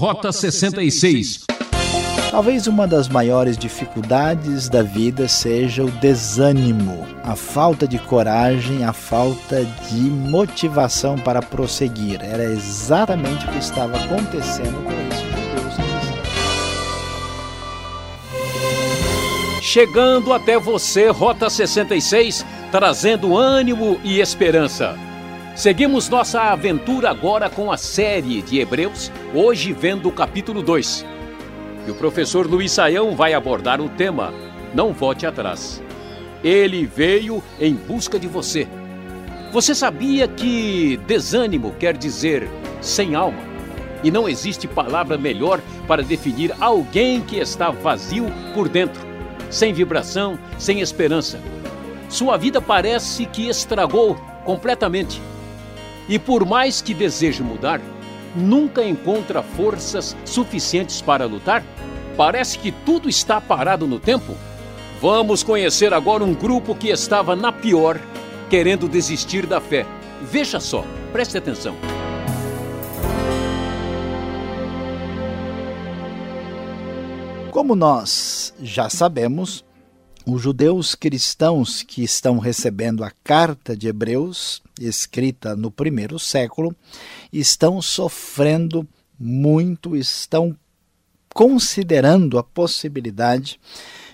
Rota 66. Talvez uma das maiores dificuldades da vida seja o desânimo, a falta de coragem, a falta de motivação para prosseguir. Era exatamente o que estava acontecendo com esses judeus Chegando até você, Rota 66, trazendo ânimo e esperança. Seguimos nossa aventura agora com a série de Hebreus, hoje vendo o capítulo 2. E o professor Luiz Saião vai abordar o tema Não Volte Atrás. Ele veio em busca de você. Você sabia que desânimo quer dizer sem alma? E não existe palavra melhor para definir alguém que está vazio por dentro, sem vibração, sem esperança. Sua vida parece que estragou completamente e por mais que deseje mudar, nunca encontra forças suficientes para lutar? Parece que tudo está parado no tempo? Vamos conhecer agora um grupo que estava na pior, querendo desistir da fé. Veja só, preste atenção. Como nós já sabemos, os judeus cristãos que estão recebendo a carta de Hebreus, escrita no primeiro século, estão sofrendo muito, estão considerando a possibilidade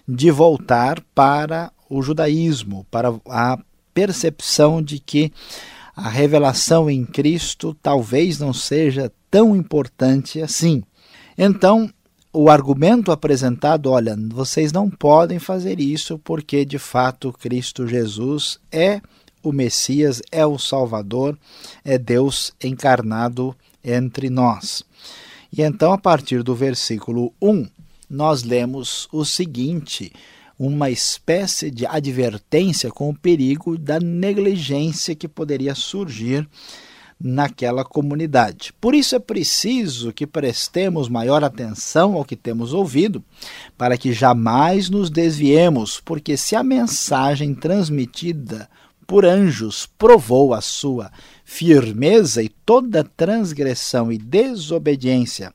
de voltar para o judaísmo, para a percepção de que a revelação em Cristo talvez não seja tão importante assim. Então, o argumento apresentado, olha, vocês não podem fazer isso porque de fato Cristo Jesus é o Messias, é o Salvador, é Deus encarnado entre nós. E então, a partir do versículo 1, nós lemos o seguinte: uma espécie de advertência com o perigo da negligência que poderia surgir naquela comunidade. Por isso é preciso que prestemos maior atenção ao que temos ouvido, para que jamais nos desviemos, porque se a mensagem transmitida por anjos provou a sua firmeza e toda transgressão e desobediência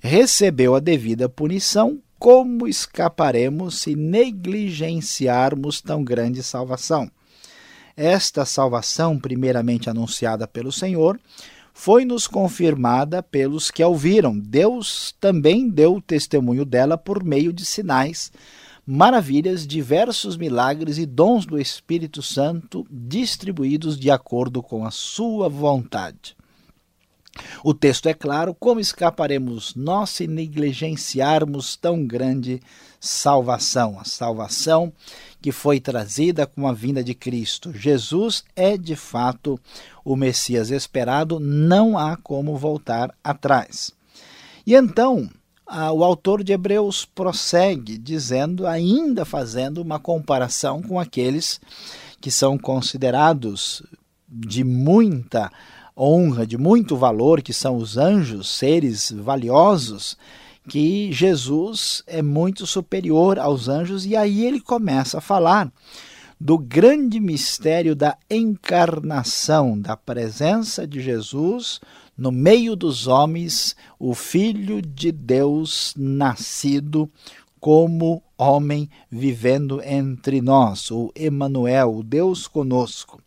recebeu a devida punição, como escaparemos se negligenciarmos tão grande salvação? Esta salvação, primeiramente anunciada pelo Senhor, foi-nos confirmada pelos que a ouviram. Deus também deu testemunho dela por meio de sinais, maravilhas, diversos milagres e dons do Espírito Santo distribuídos de acordo com a sua vontade. O texto é claro: como escaparemos nós se negligenciarmos tão grande salvação? A salvação que foi trazida com a vinda de Cristo. Jesus é de fato o Messias esperado, não há como voltar atrás. E então, o autor de Hebreus prossegue dizendo, ainda fazendo uma comparação com aqueles que são considerados de muita honra, de muito valor, que são os anjos, seres valiosos, que Jesus é muito superior aos anjos, e aí ele começa a falar do grande mistério da encarnação, da presença de Jesus no meio dos homens, o Filho de Deus nascido como homem vivendo entre nós, o Emanuel, o Deus conosco.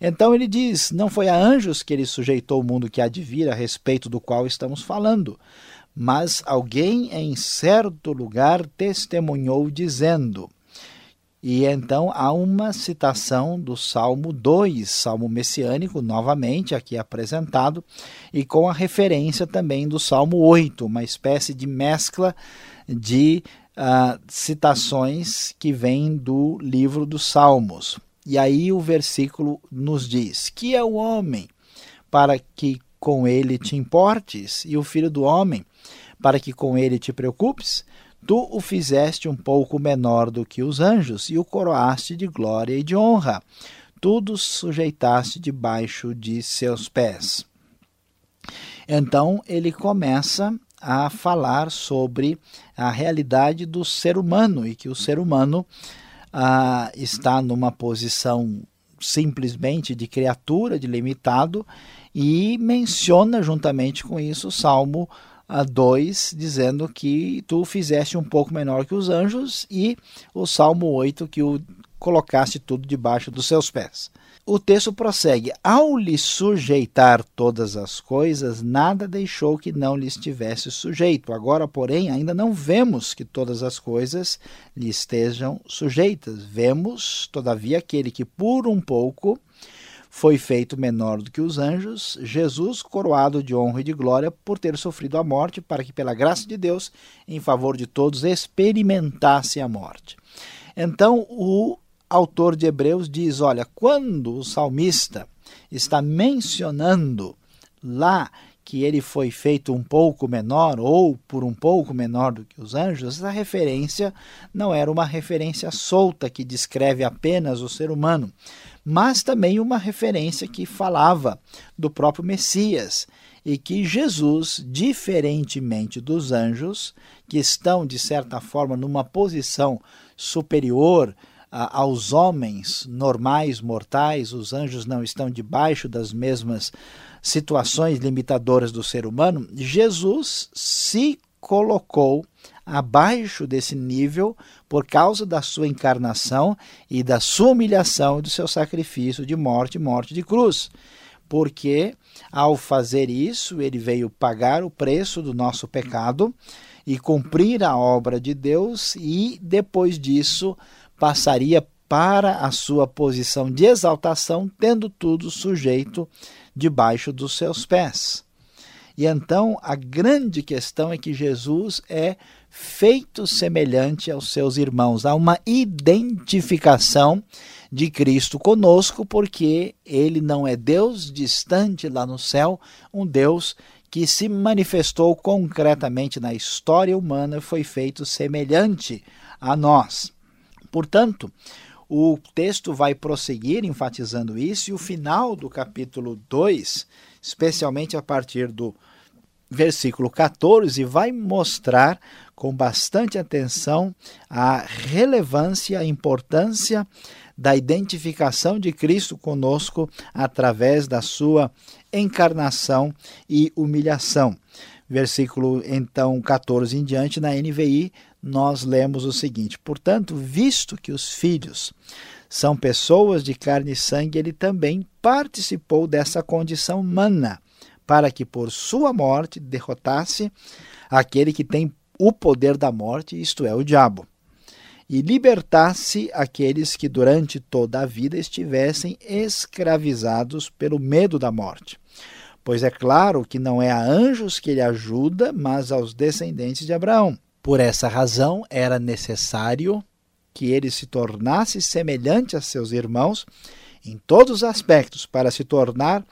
Então ele diz: não foi a anjos que ele sujeitou o mundo que há de vir, a respeito do qual estamos falando, mas alguém em certo lugar testemunhou dizendo. E então há uma citação do Salmo 2, Salmo messiânico, novamente aqui apresentado, e com a referência também do Salmo 8, uma espécie de mescla de uh, citações que vêm do livro dos Salmos. E aí o versículo nos diz: Que é o homem para que com ele te importes, e o filho do homem para que com ele te preocupes? Tu o fizeste um pouco menor do que os anjos e o coroaste de glória e de honra. Tudo sujeitaste debaixo de seus pés. Então ele começa a falar sobre a realidade do ser humano e que o ser humano ah, está numa posição simplesmente de criatura, de limitado, e menciona juntamente com isso o Salmo a 2, dizendo que tu fizeste um pouco menor que os anjos, e o Salmo 8, que o colocaste tudo debaixo dos seus pés. O texto prossegue: Ao lhe sujeitar todas as coisas, nada deixou que não lhe estivesse sujeito. Agora, porém, ainda não vemos que todas as coisas lhe estejam sujeitas. Vemos, todavia, aquele que por um pouco foi feito menor do que os anjos, Jesus, coroado de honra e de glória por ter sofrido a morte, para que, pela graça de Deus, em favor de todos, experimentasse a morte. Então, o autor de Hebreus diz: olha, quando o salmista está mencionando lá que ele foi feito um pouco menor ou por um pouco menor do que os anjos, essa referência não era uma referência solta que descreve apenas o ser humano, mas também uma referência que falava do próprio Messias e que Jesus, diferentemente dos anjos, que estão de certa forma numa posição superior aos homens normais, mortais, os anjos não estão debaixo das mesmas situações limitadoras do ser humano, Jesus se colocou abaixo desse nível por causa da sua encarnação e da sua humilhação e do seu sacrifício de morte, morte de cruz. Porque ao fazer isso, ele veio pagar o preço do nosso pecado e cumprir a obra de Deus e depois disso passaria para a sua posição de exaltação, tendo tudo sujeito debaixo dos seus pés. E então a grande questão é que Jesus é feito semelhante aos seus irmãos. Há uma identificação de Cristo conosco, porque ele não é Deus distante lá no céu, um Deus que se manifestou concretamente na história humana, foi feito semelhante a nós. Portanto, o texto vai prosseguir enfatizando isso, e o final do capítulo 2, especialmente a partir do versículo 14, vai mostrar com bastante atenção a relevância, a importância da identificação de Cristo conosco através da sua encarnação e humilhação. Versículo então 14 em diante, na NVI, nós lemos o seguinte: Portanto, visto que os filhos são pessoas de carne e sangue, ele também participou dessa condição humana, para que por sua morte derrotasse aquele que tem o poder da morte, isto é, o diabo, e libertasse aqueles que durante toda a vida estivessem escravizados pelo medo da morte. Pois é claro que não é a anjos que ele ajuda, mas aos descendentes de Abraão. Por essa razão, era necessário que ele se tornasse semelhante a seus irmãos em todos os aspectos, para se tornar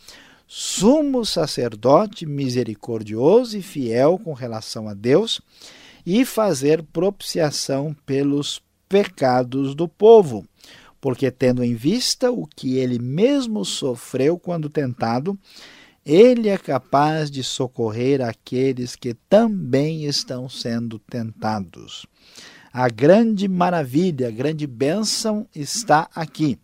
sumo sacerdote misericordioso e fiel com relação a Deus e fazer propiciação pelos pecados do povo, porque tendo em vista o que ele mesmo sofreu quando tentado, ele é capaz de socorrer aqueles que também estão sendo tentados. A grande maravilha, a grande bênção está aqui.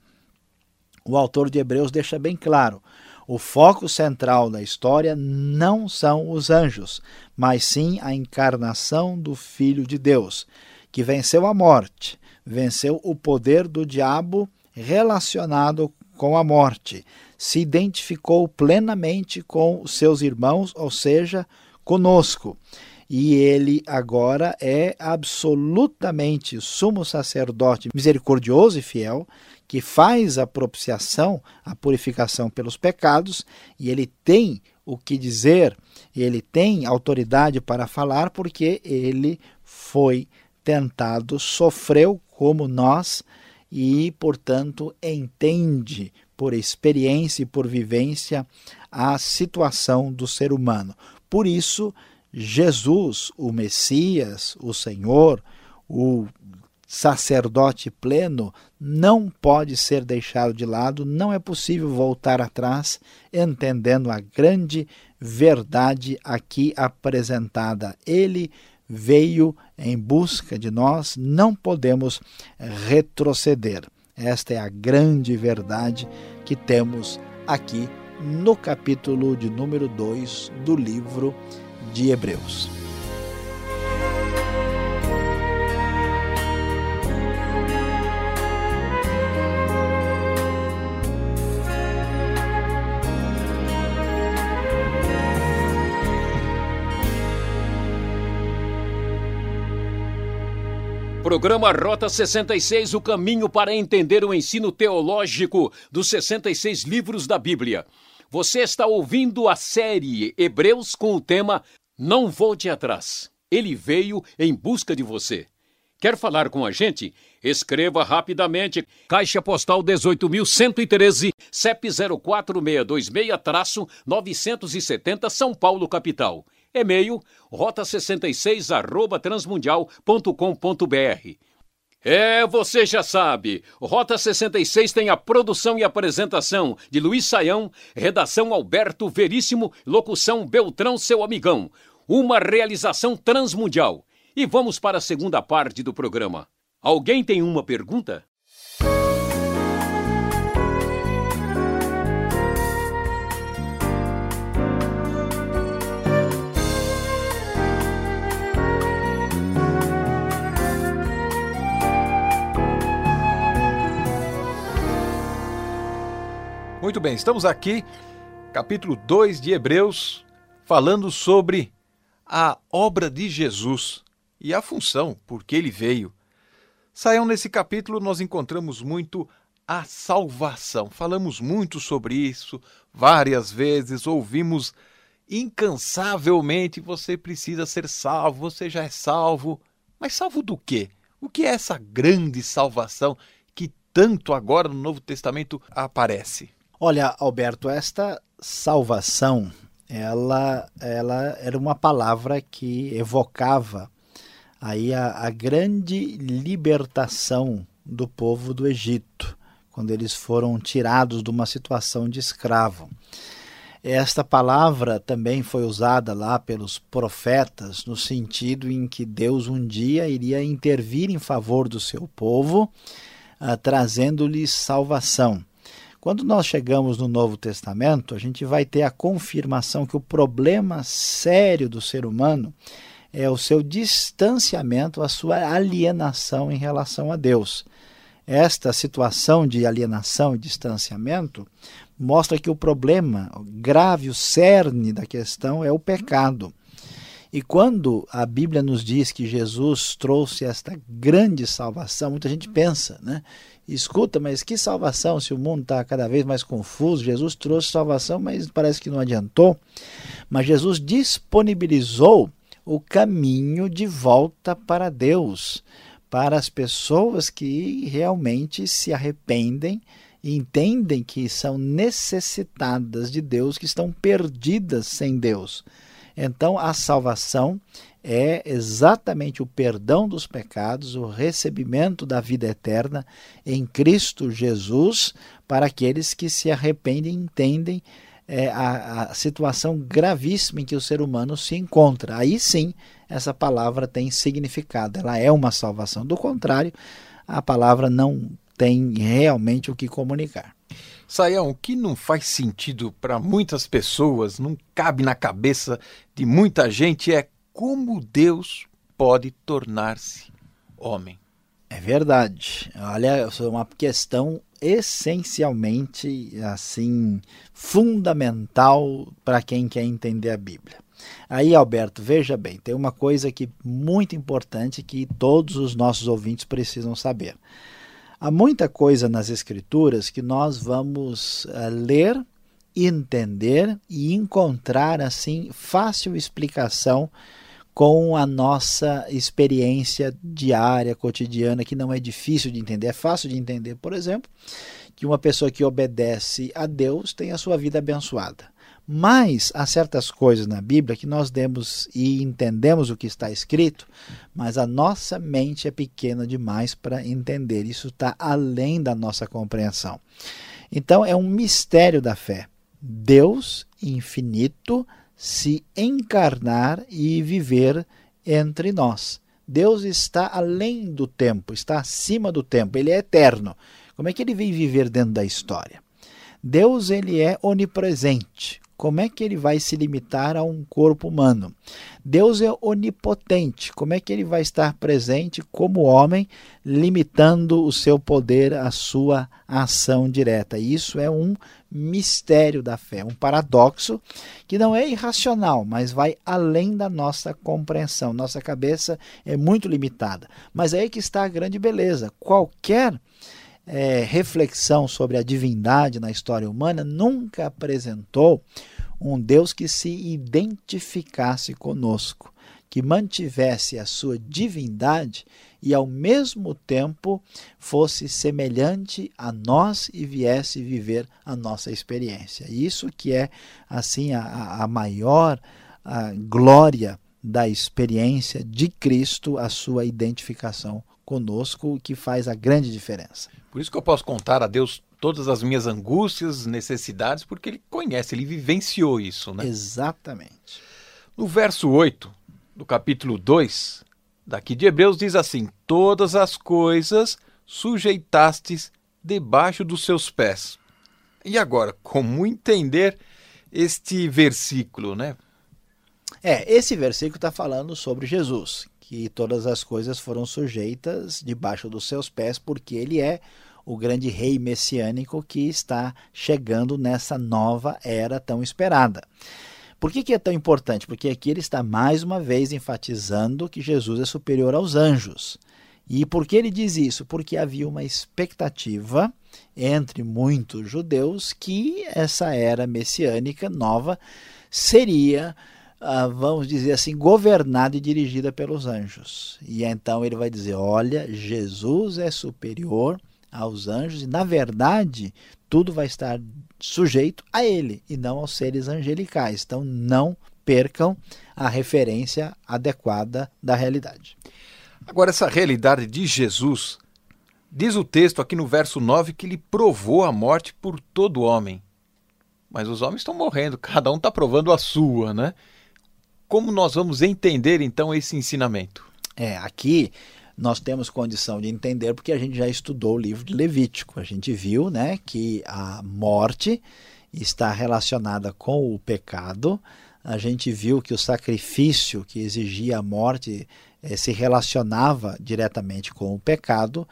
O autor de Hebreus deixa bem claro: o foco central da história não são os anjos, mas sim a encarnação do Filho de Deus, que venceu a morte, venceu o poder do diabo relacionado com a morte, se identificou plenamente com os seus irmãos, ou seja, conosco. E ele agora é absolutamente sumo sacerdote misericordioso e fiel, que faz a propiciação, a purificação pelos pecados, e ele tem o que dizer, ele tem autoridade para falar, porque ele foi tentado, sofreu como nós e, portanto, entende por experiência e por vivência a situação do ser humano. Por isso, Jesus, o Messias, o Senhor, o sacerdote pleno, não pode ser deixado de lado, não é possível voltar atrás, entendendo a grande verdade aqui apresentada. Ele veio em busca de nós, não podemos retroceder. Esta é a grande verdade que temos aqui no capítulo de número 2 do livro de Hebreus. Programa Rota 66, o caminho para entender o ensino teológico dos 66 livros da Bíblia. Você está ouvindo a série Hebreus com o tema Não Volte Atrás. Ele veio em busca de você. Quer falar com a gente? Escreva rapidamente. Caixa Postal 18.113, CEP 04626-970 São Paulo, capital. E-mail rota66 arroba transmundial.com.br. É, você já sabe. Rota 66 tem a produção e apresentação de Luiz Saião, redação Alberto Veríssimo, locução Beltrão, seu amigão. Uma realização transmundial. E vamos para a segunda parte do programa. Alguém tem uma pergunta? Muito bem, estamos aqui, capítulo 2 de Hebreus, falando sobre a obra de Jesus e a função por que ele veio. Saiam nesse capítulo nós encontramos muito a salvação. Falamos muito sobre isso várias vezes, ouvimos incansavelmente: você precisa ser salvo, você já é salvo. Mas salvo do quê? O que é essa grande salvação que tanto agora no Novo Testamento aparece? Olha, Alberto, esta salvação, ela, ela era uma palavra que evocava aí a, a grande libertação do povo do Egito, quando eles foram tirados de uma situação de escravo. Esta palavra também foi usada lá pelos profetas, no sentido em que Deus um dia iria intervir em favor do seu povo, uh, trazendo-lhes salvação. Quando nós chegamos no Novo Testamento, a gente vai ter a confirmação que o problema sério do ser humano é o seu distanciamento, a sua alienação em relação a Deus. Esta situação de alienação e distanciamento mostra que o problema grave, o cerne da questão é o pecado. E quando a Bíblia nos diz que Jesus trouxe esta grande salvação, muita gente pensa, né? Escuta, mas que salvação se o mundo está cada vez mais confuso? Jesus trouxe salvação, mas parece que não adiantou. Mas Jesus disponibilizou o caminho de volta para Deus, para as pessoas que realmente se arrependem e entendem que são necessitadas de Deus, que estão perdidas sem Deus. Então, a salvação é exatamente o perdão dos pecados, o recebimento da vida eterna em Cristo Jesus para aqueles que se arrependem e entendem é, a, a situação gravíssima em que o ser humano se encontra. Aí sim, essa palavra tem significado, ela é uma salvação. Do contrário, a palavra não tem realmente o que comunicar. Saião, o que não faz sentido para muitas pessoas, não cabe na cabeça de muita gente, é como Deus pode tornar-se homem. É verdade. Olha, é uma questão essencialmente assim fundamental para quem quer entender a Bíblia. Aí, Alberto, veja bem, tem uma coisa que muito importante que todos os nossos ouvintes precisam saber. Há muita coisa nas escrituras que nós vamos uh, ler, entender e encontrar assim fácil explicação com a nossa experiência diária, cotidiana, que não é difícil de entender, é fácil de entender, por exemplo, que uma pessoa que obedece a Deus tem a sua vida abençoada. Mas há certas coisas na Bíblia que nós demos e entendemos o que está escrito, mas a nossa mente é pequena demais para entender. Isso está além da nossa compreensão. Então é um mistério da fé. Deus infinito se encarnar e viver entre nós. Deus está além do tempo, está acima do tempo, ele é eterno. Como é que ele vem viver dentro da história? Deus ele é onipresente. Como é que ele vai se limitar a um corpo humano? Deus é onipotente. Como é que ele vai estar presente como homem, limitando o seu poder à sua ação direta? Isso é um mistério da fé, um paradoxo que não é irracional, mas vai além da nossa compreensão. Nossa cabeça é muito limitada. Mas é aí que está a grande beleza. Qualquer é, reflexão sobre a divindade na história humana nunca apresentou um Deus que se identificasse conosco, que mantivesse a sua divindade e ao mesmo tempo fosse semelhante a nós e viesse viver a nossa experiência. Isso que é assim a, a maior a glória da experiência de Cristo, a sua identificação conosco, que faz a grande diferença. Por isso que eu posso contar a Deus todas as minhas angústias, necessidades, porque ele conhece, ele vivenciou isso, né? Exatamente. No verso 8 do capítulo 2, daqui de Hebreus, diz assim: Todas as coisas sujeitastes debaixo dos seus pés. E agora, como entender este versículo, né? É, esse versículo está falando sobre Jesus, que todas as coisas foram sujeitas debaixo dos seus pés, porque ele é o grande rei messiânico que está chegando nessa nova era tão esperada. Por que, que é tão importante? Porque aqui ele está mais uma vez enfatizando que Jesus é superior aos anjos. E por que ele diz isso? Porque havia uma expectativa entre muitos judeus que essa era messiânica nova seria, ah, vamos dizer assim, governada e dirigida pelos anjos. E então ele vai dizer: olha, Jesus é superior aos anjos, e na verdade tudo vai estar sujeito a ele e não aos seres angelicais. Então não percam a referência adequada da realidade. Agora, essa realidade de Jesus, diz o texto aqui no verso 9 que ele provou a morte por todo homem. Mas os homens estão morrendo, cada um está provando a sua, né? Como nós vamos entender então esse ensinamento? É, aqui nós temos condição de entender porque a gente já estudou o livro de Levítico. A gente viu né, que a morte está relacionada com o pecado. A gente viu que o sacrifício que exigia a morte eh, se relacionava diretamente com o pecado.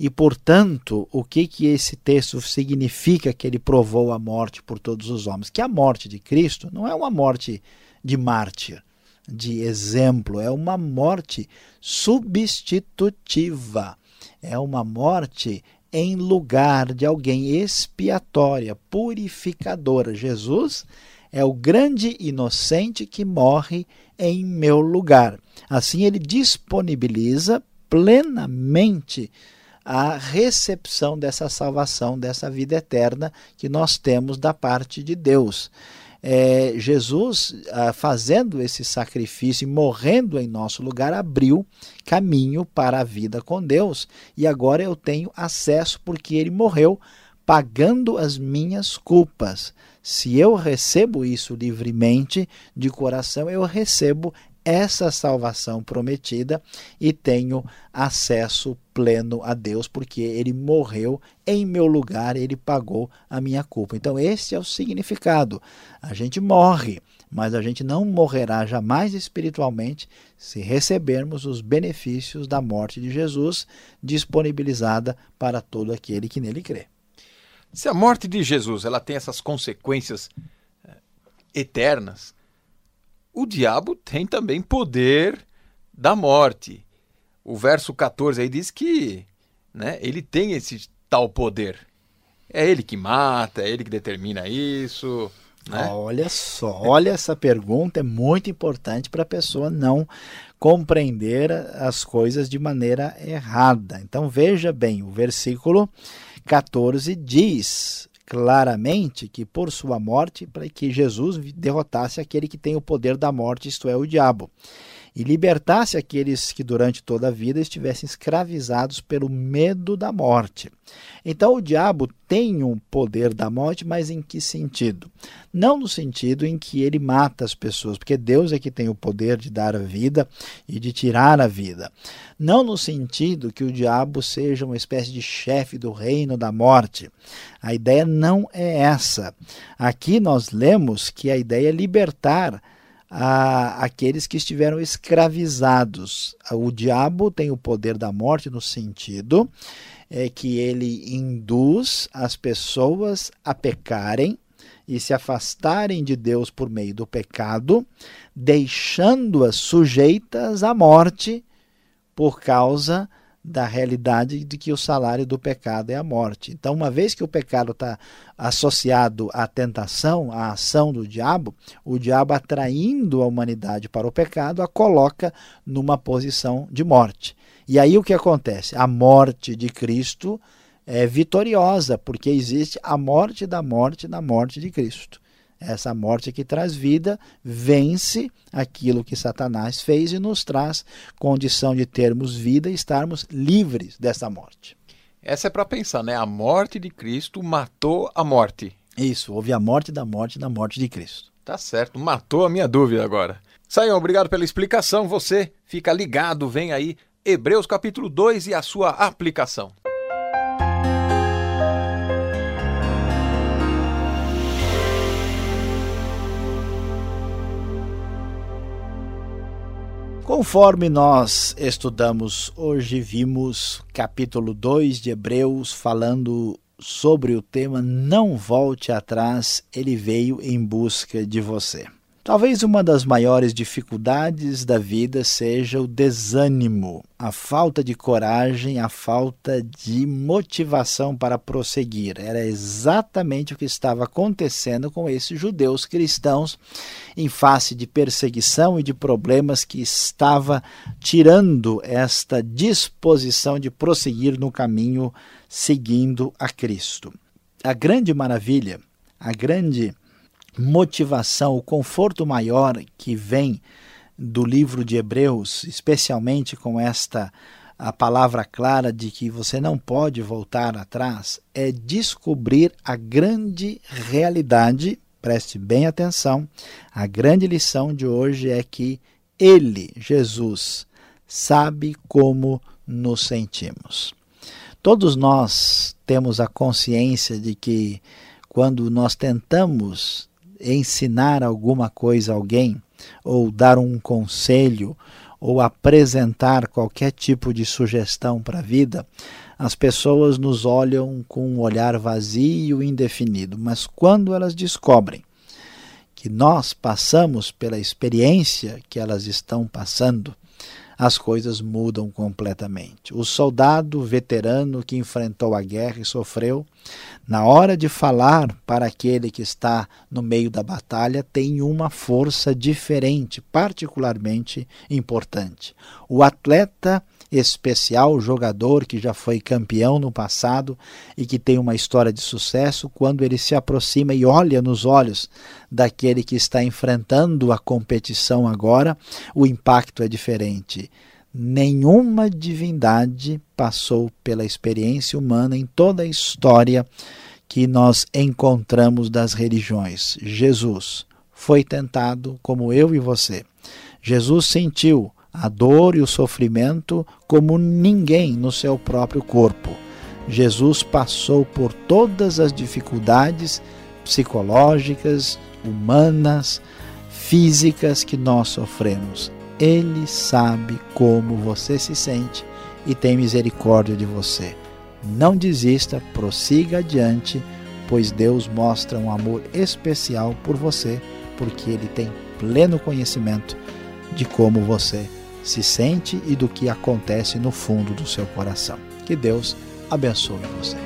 E, portanto, o que, que esse texto significa que ele provou a morte por todos os homens? Que a morte de Cristo não é uma morte de mártir de exemplo, é uma morte substitutiva, é uma morte em lugar de alguém expiatória, purificadora. Jesus é o grande inocente que morre em meu lugar. Assim, ele disponibiliza plenamente a recepção dessa salvação, dessa vida eterna que nós temos da parte de Deus é, Jesus, ah, fazendo esse sacrifício e morrendo em nosso lugar, abriu caminho para a vida com Deus. E agora eu tenho acesso porque ele morreu pagando as minhas culpas. Se eu recebo isso livremente, de coração, eu recebo essa salvação prometida e tenho acesso pleno a Deus, porque ele morreu em meu lugar, ele pagou a minha culpa. Então, esse é o significado. A gente morre, mas a gente não morrerá jamais espiritualmente se recebermos os benefícios da morte de Jesus disponibilizada para todo aquele que nele crê. Se a morte de Jesus ela tem essas consequências eh, eternas, o diabo tem também poder da morte. O verso 14 aí diz que né, ele tem esse tal poder. É ele que mata, é ele que determina isso. Né? Olha só, olha essa pergunta, é muito importante para a pessoa não compreender as coisas de maneira errada. Então veja bem, o versículo 14 diz: claramente que por sua morte, para que Jesus derrotasse aquele que tem o poder da morte, isto é, o diabo. E libertasse aqueles que durante toda a vida estivessem escravizados pelo medo da morte. Então o diabo tem um poder da morte, mas em que sentido? Não no sentido em que ele mata as pessoas, porque Deus é que tem o poder de dar a vida e de tirar a vida. Não no sentido que o diabo seja uma espécie de chefe do reino da morte. A ideia não é essa. Aqui nós lemos que a ideia é libertar a, aqueles que estiveram escravizados. O diabo tem o poder da morte no sentido é que ele induz as pessoas a pecarem e se afastarem de Deus por meio do pecado, deixando-as sujeitas à morte por causa da realidade de que o salário do pecado é a morte. Então, uma vez que o pecado está associado à tentação, à ação do diabo, o diabo atraindo a humanidade para o pecado a coloca numa posição de morte. E aí o que acontece? A morte de Cristo é vitoriosa, porque existe a morte da morte da morte de Cristo. Essa morte que traz vida vence aquilo que Satanás fez e nos traz condição de termos vida e estarmos livres dessa morte. Essa é para pensar, né? A morte de Cristo matou a morte. Isso, houve a morte da morte da morte de Cristo. Tá certo, matou a minha dúvida agora. Saião, obrigado pela explicação. Você fica ligado, vem aí Hebreus capítulo 2 e a sua aplicação. Conforme nós estudamos hoje, vimos capítulo 2 de Hebreus falando sobre o tema Não volte atrás, ele veio em busca de você. Talvez uma das maiores dificuldades da vida seja o desânimo, a falta de coragem, a falta de motivação para prosseguir. Era exatamente o que estava acontecendo com esses judeus cristãos em face de perseguição e de problemas que estava tirando esta disposição de prosseguir no caminho seguindo a Cristo. A grande maravilha, a grande motivação, o conforto maior que vem do livro de Hebreus, especialmente com esta a palavra clara de que você não pode voltar atrás, é descobrir a grande realidade. Preste bem atenção. A grande lição de hoje é que ele, Jesus, sabe como nos sentimos. Todos nós temos a consciência de que quando nós tentamos ensinar alguma coisa a alguém, ou dar um conselho, ou apresentar qualquer tipo de sugestão para a vida, as pessoas nos olham com um olhar vazio e indefinido. Mas quando elas descobrem que nós passamos pela experiência que elas estão passando, as coisas mudam completamente. O soldado veterano que enfrentou a guerra e sofreu, na hora de falar para aquele que está no meio da batalha, tem uma força diferente, particularmente importante. O atleta especial, jogador que já foi campeão no passado e que tem uma história de sucesso, quando ele se aproxima e olha nos olhos daquele que está enfrentando a competição agora, o impacto é diferente. Nenhuma divindade passou pela experiência humana em toda a história que nós encontramos das religiões. Jesus foi tentado como eu e você. Jesus sentiu a dor e o sofrimento como ninguém no seu próprio corpo. Jesus passou por todas as dificuldades psicológicas, humanas, físicas que nós sofremos. Ele sabe como você se sente e tem misericórdia de você. Não desista, prossiga adiante, pois Deus mostra um amor especial por você, porque Ele tem pleno conhecimento de como você se sente e do que acontece no fundo do seu coração. Que Deus abençoe você.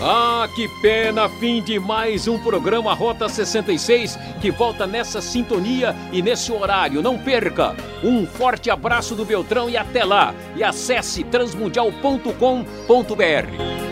Ah, que pena! Fim de mais um programa Rota 66 que volta nessa sintonia e nesse horário. Não perca! Um forte abraço do Beltrão e até lá! E acesse transmundial.com.br.